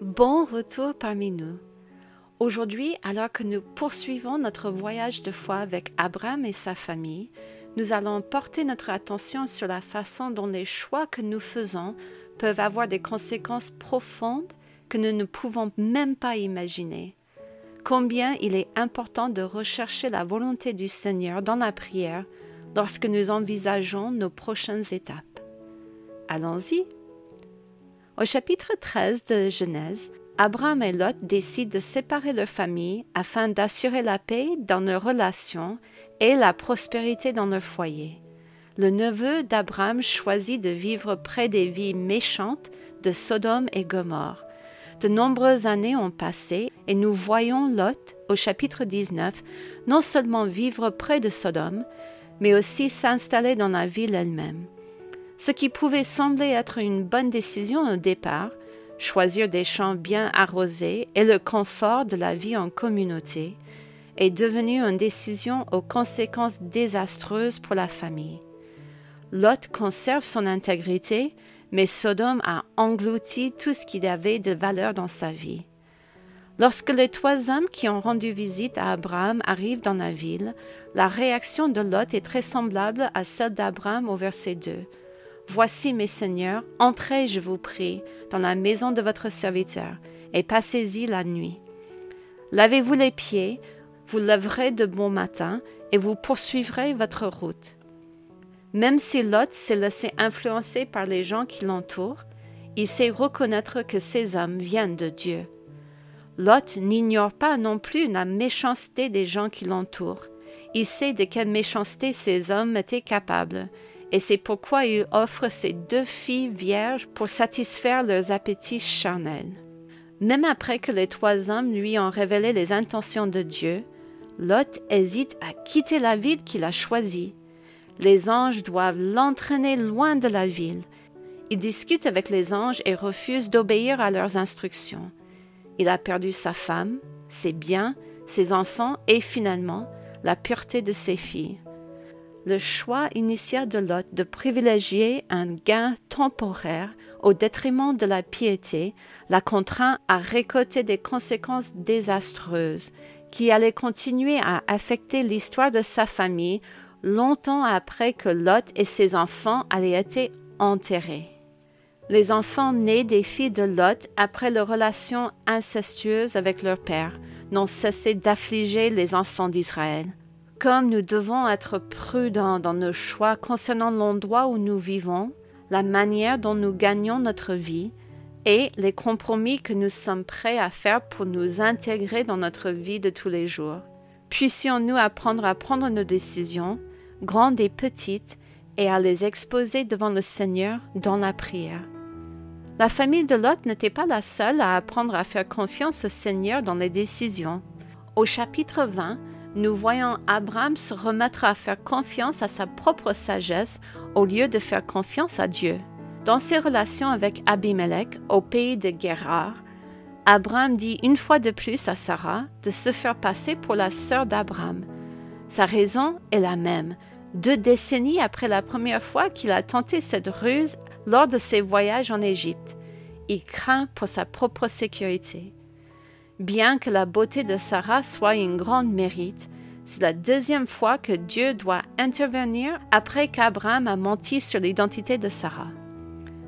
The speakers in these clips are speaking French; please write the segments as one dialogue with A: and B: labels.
A: Bon retour parmi nous. Aujourd'hui, alors que nous poursuivons notre voyage de foi avec Abraham et sa famille, nous allons porter notre attention sur la façon dont les choix que nous faisons peuvent avoir des conséquences profondes que nous ne pouvons même pas imaginer. Combien il est important de rechercher la volonté du Seigneur dans la prière lorsque nous envisageons nos prochaines étapes. Allons-y. Au chapitre 13 de Genèse, Abraham et Lot décident de séparer leur famille afin d'assurer la paix dans leurs relations et la prospérité dans leur foyer. Le neveu d'Abraham choisit de vivre près des villes méchantes de Sodome et Gomorre. De nombreuses années ont passé et nous voyons Lot, au chapitre 19, non seulement vivre près de Sodome, mais aussi s'installer dans la ville elle-même. Ce qui pouvait sembler être une bonne décision au départ, choisir des champs bien arrosés et le confort de la vie en communauté, est devenu une décision aux conséquences désastreuses pour la famille. Lot conserve son intégrité, mais Sodome a englouti tout ce qu'il avait de valeur dans sa vie. Lorsque les trois hommes qui ont rendu visite à Abraham arrivent dans la ville, la réaction de Lot est très semblable à celle d'Abraham au verset 2. Voici, mes seigneurs, entrez, je vous prie, dans la maison de votre serviteur, et passez-y la nuit. Lavez-vous les pieds, vous lèverez de bon matin, et vous poursuivrez votre route. Même si Lot s'est laissé influencer par les gens qui l'entourent, il sait reconnaître que ces hommes viennent de Dieu. Lot n'ignore pas non plus la méchanceté des gens qui l'entourent. Il sait de quelle méchanceté ces hommes étaient capables, et c'est pourquoi il offre ses deux filles vierges pour satisfaire leurs appétits charnels. Même après que les trois hommes lui ont révélé les intentions de Dieu, Lot hésite à quitter la ville qu'il a choisie. Les anges doivent l'entraîner loin de la ville. Il discute avec les anges et refuse d'obéir à leurs instructions. Il a perdu sa femme, ses biens, ses enfants et finalement la pureté de ses filles. Le choix initial de Lot de privilégier un gain temporaire au détriment de la piété l'a contraint à récolter des conséquences désastreuses qui allaient continuer à affecter l'histoire de sa famille longtemps après que Lot et ses enfants allaient être enterrés. Les enfants nés des filles de Lot après leur relation incestueuse avec leur père n'ont cessé d'affliger les enfants d'Israël. Comme nous devons être prudents dans nos choix concernant l'endroit où nous vivons, la manière dont nous gagnons notre vie et les compromis que nous sommes prêts à faire pour nous intégrer dans notre vie de tous les jours. Puissions-nous apprendre à prendre nos décisions, grandes et petites, et à les exposer devant le Seigneur dans la prière. La famille de Lot n'était pas la seule à apprendre à faire confiance au Seigneur dans les décisions. Au chapitre 20, nous voyons Abraham se remettre à faire confiance à sa propre sagesse au lieu de faire confiance à Dieu. Dans ses relations avec Abimelech au pays de Guérard, Abraham dit une fois de plus à Sarah de se faire passer pour la sœur d'Abraham. Sa raison est la même. Deux décennies après la première fois qu'il a tenté cette ruse lors de ses voyages en Égypte, il craint pour sa propre sécurité. Bien que la beauté de Sarah soit une grande mérite, c'est la deuxième fois que Dieu doit intervenir après qu'Abraham a menti sur l'identité de Sarah.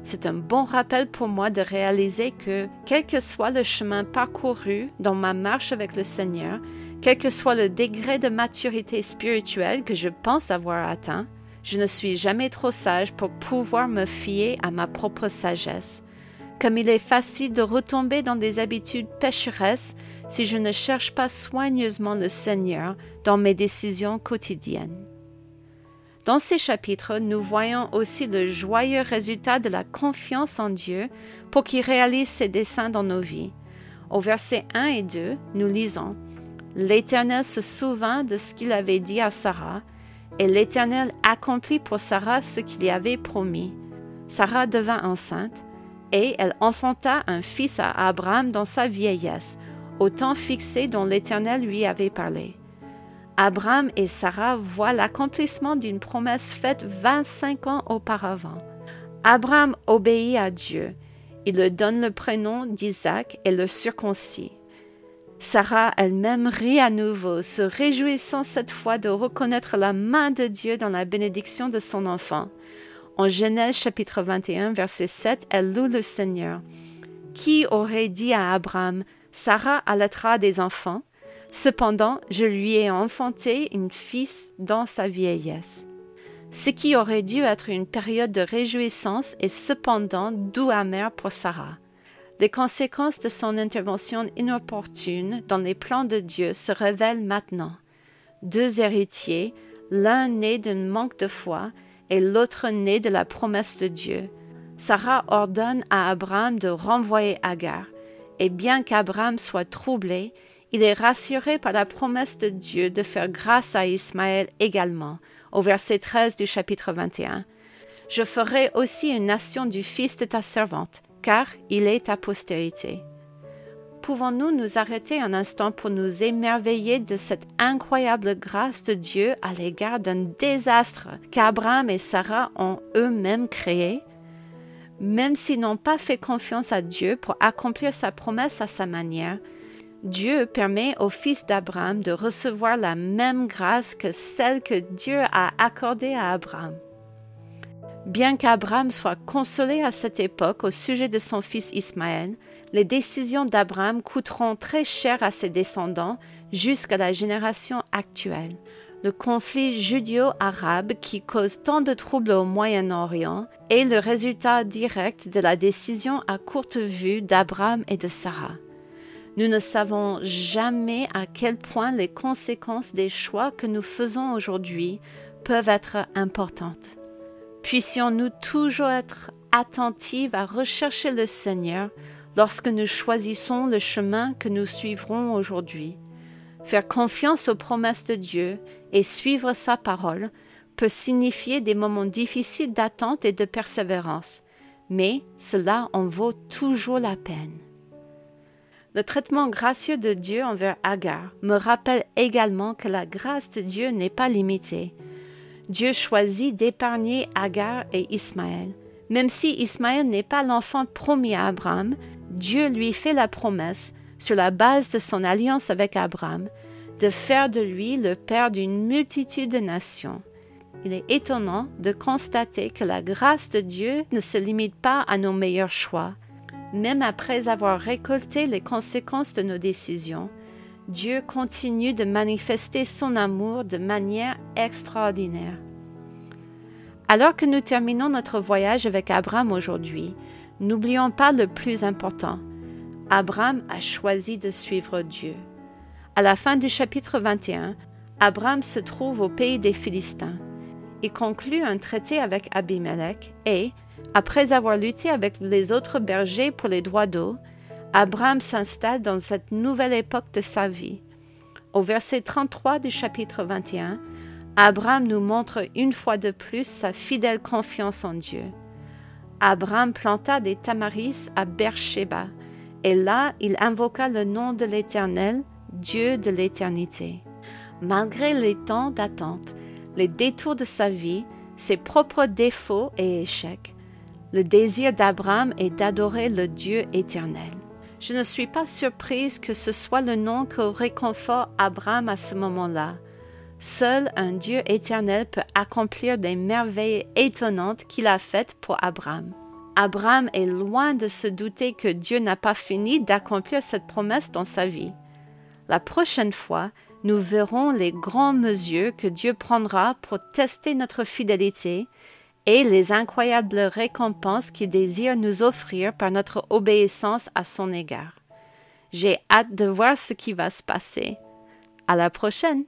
A: C'est un bon rappel pour moi de réaliser que, quel que soit le chemin parcouru dans ma marche avec le Seigneur, quel que soit le degré de maturité spirituelle que je pense avoir atteint, je ne suis jamais trop sage pour pouvoir me fier à ma propre sagesse. Comme il est facile de retomber dans des habitudes pécheresses si je ne cherche pas soigneusement le Seigneur dans mes décisions quotidiennes. Dans ces chapitres, nous voyons aussi le joyeux résultat de la confiance en Dieu pour qu'il réalise ses desseins dans nos vies. Au verset 1 et 2, nous lisons L'Éternel se souvint de ce qu'il avait dit à Sarah, et l'Éternel accomplit pour Sarah ce qu'il y avait promis. Sarah devint enceinte, et elle enfanta un fils à Abraham dans sa vieillesse, au temps fixé dont l'Éternel lui avait parlé. Abraham et Sarah voient l'accomplissement d'une promesse faite 25 ans auparavant. Abraham obéit à Dieu. Il lui donne le prénom d'Isaac et le circoncis. Sarah elle-même rit à nouveau, se réjouissant cette fois de reconnaître la main de Dieu dans la bénédiction de son enfant. En Genèse chapitre 21, verset 7, elle loue le Seigneur. Qui aurait dit à Abraham, Sarah allaitera des enfants? Cependant, je lui ai enfanté une fils dans sa vieillesse. Ce qui aurait dû être une période de réjouissance est cependant doux amer pour Sarah. Les conséquences de son intervention inopportune dans les plans de Dieu se révèlent maintenant. Deux héritiers, l'un né d'un manque de foi et l'autre né de la promesse de Dieu. Sarah ordonne à Abraham de renvoyer Agar, et bien qu'Abraham soit troublé, il est rassuré par la promesse de Dieu de faire grâce à Ismaël également, au verset 13 du chapitre 21. Je ferai aussi une nation du fils de ta servante, car il est ta postérité. Pouvons-nous nous arrêter un instant pour nous émerveiller de cette incroyable grâce de Dieu à l'égard d'un désastre qu'Abraham et Sarah ont eux-mêmes créé? Même s'ils n'ont pas fait confiance à Dieu pour accomplir sa promesse à sa manière, Dieu permet au fils d'Abraham de recevoir la même grâce que celle que Dieu a accordée à Abraham. Bien qu'Abraham soit consolé à cette époque au sujet de son fils Ismaël, les décisions d'Abraham coûteront très cher à ses descendants jusqu'à la génération actuelle. Le conflit judéo-arabe qui cause tant de troubles au Moyen-Orient est le résultat direct de la décision à courte vue d'Abraham et de Sarah. Nous ne savons jamais à quel point les conséquences des choix que nous faisons aujourd'hui peuvent être importantes. Puissions-nous toujours être attentifs à rechercher le Seigneur lorsque nous choisissons le chemin que nous suivrons aujourd'hui. Faire confiance aux promesses de Dieu et suivre sa parole peut signifier des moments difficiles d'attente et de persévérance, mais cela en vaut toujours la peine. Le traitement gracieux de Dieu envers Agar me rappelle également que la grâce de Dieu n'est pas limitée. Dieu choisit d'épargner Agar et Ismaël. Même si Ismaël n'est pas l'enfant promis à Abraham, Dieu lui fait la promesse, sur la base de son alliance avec Abraham, de faire de lui le père d'une multitude de nations. Il est étonnant de constater que la grâce de Dieu ne se limite pas à nos meilleurs choix, même après avoir récolté les conséquences de nos décisions, Dieu continue de manifester son amour de manière extraordinaire. Alors que nous terminons notre voyage avec Abraham aujourd'hui, n'oublions pas le plus important. Abraham a choisi de suivre Dieu. À la fin du chapitre 21, Abraham se trouve au pays des Philistins. Il conclut un traité avec Abimelech et, après avoir lutté avec les autres bergers pour les droits d'eau, Abraham s'installe dans cette nouvelle époque de sa vie. Au verset 33 du chapitre 21, Abraham nous montre une fois de plus sa fidèle confiance en Dieu. Abraham planta des tamaris à Beersheba, et là il invoqua le nom de l'Éternel, Dieu de l'éternité. Malgré les temps d'attente, les détours de sa vie, ses propres défauts et échecs, le désir d'Abraham est d'adorer le Dieu éternel. Je ne suis pas surprise que ce soit le nom que réconfort Abraham à ce moment-là. Seul un Dieu éternel peut accomplir des merveilles étonnantes qu'il a faites pour Abraham. Abraham est loin de se douter que Dieu n'a pas fini d'accomplir cette promesse dans sa vie. La prochaine fois, nous verrons les grands mesures que Dieu prendra pour tester notre fidélité et les incroyables récompenses qu'il désire nous offrir par notre obéissance à son égard. J'ai hâte de voir ce qui va se passer. À la prochaine!